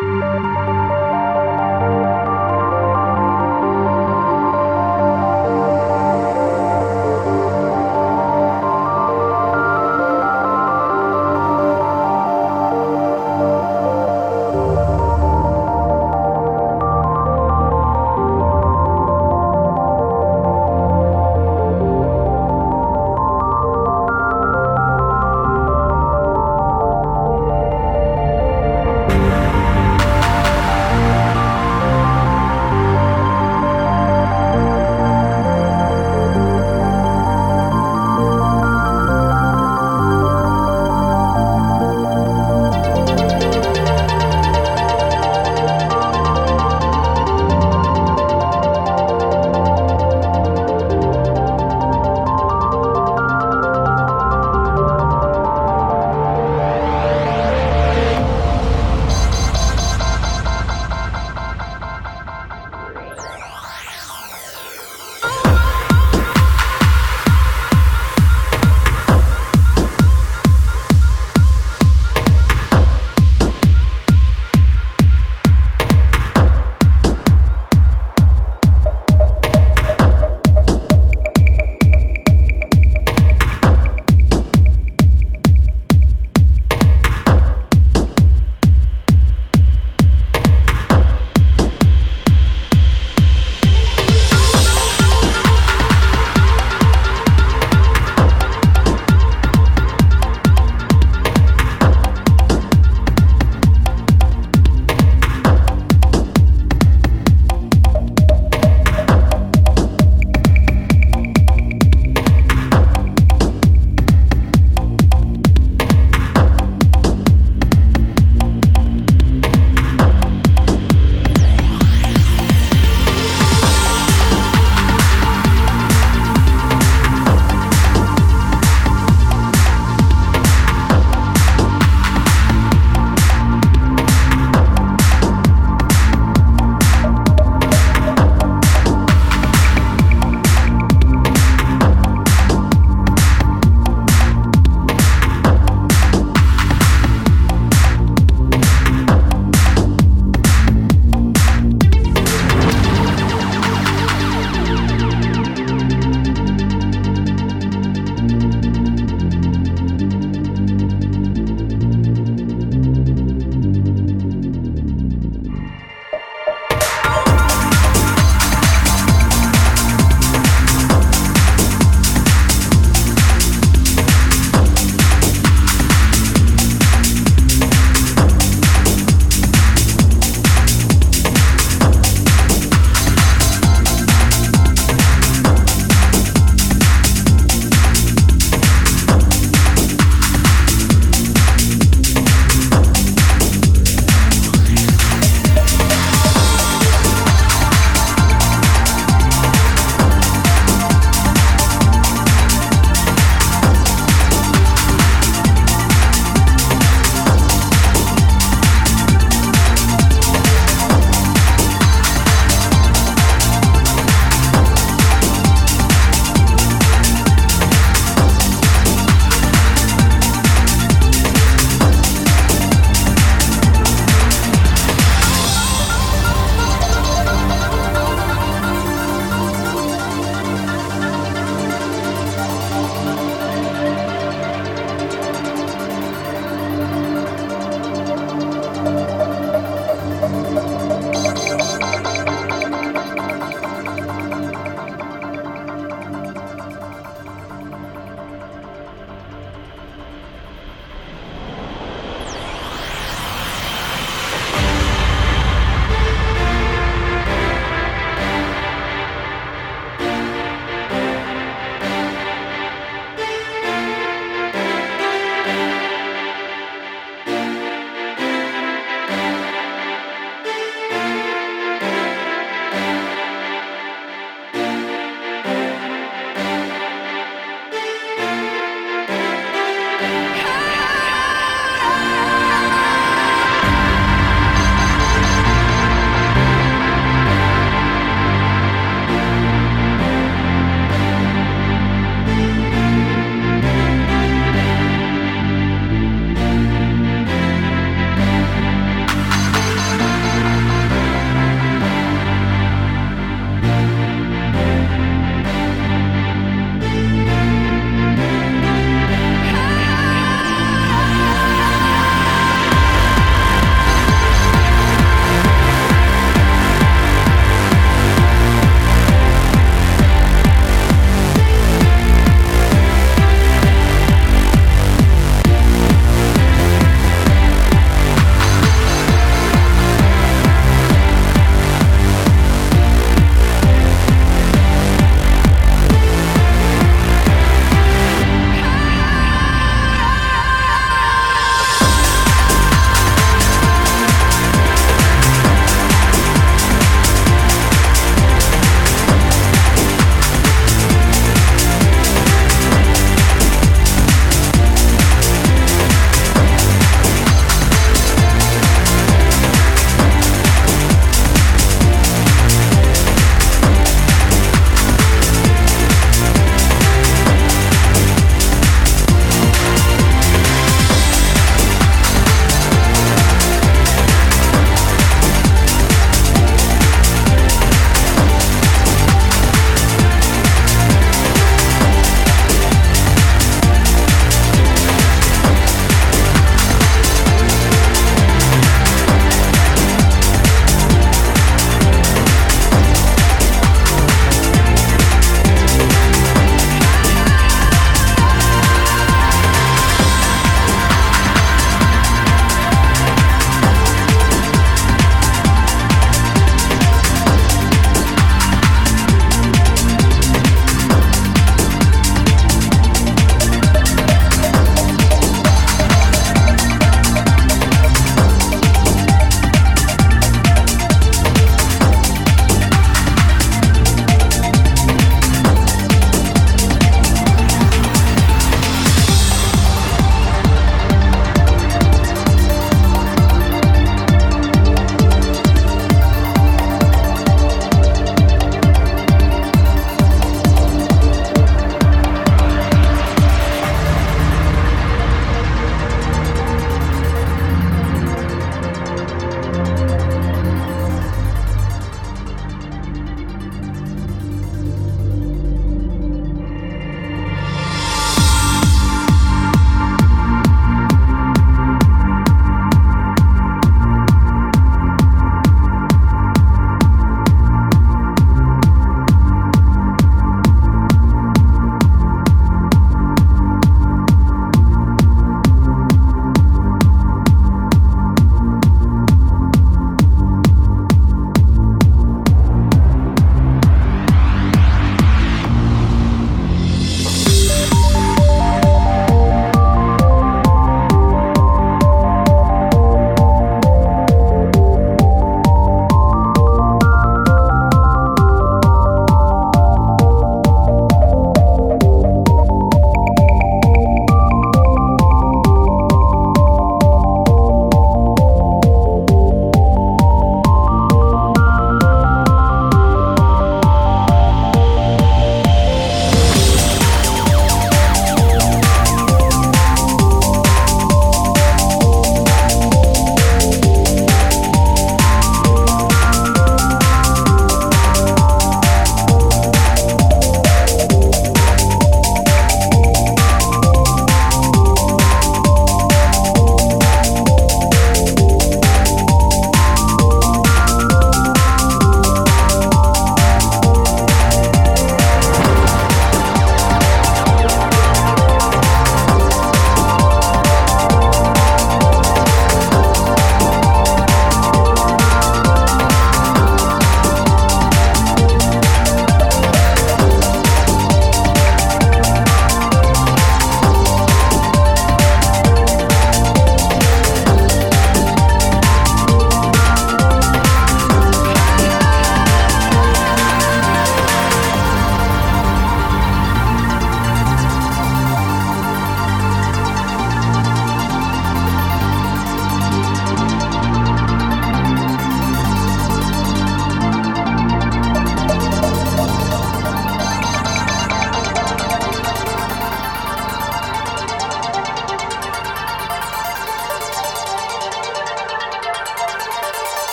Música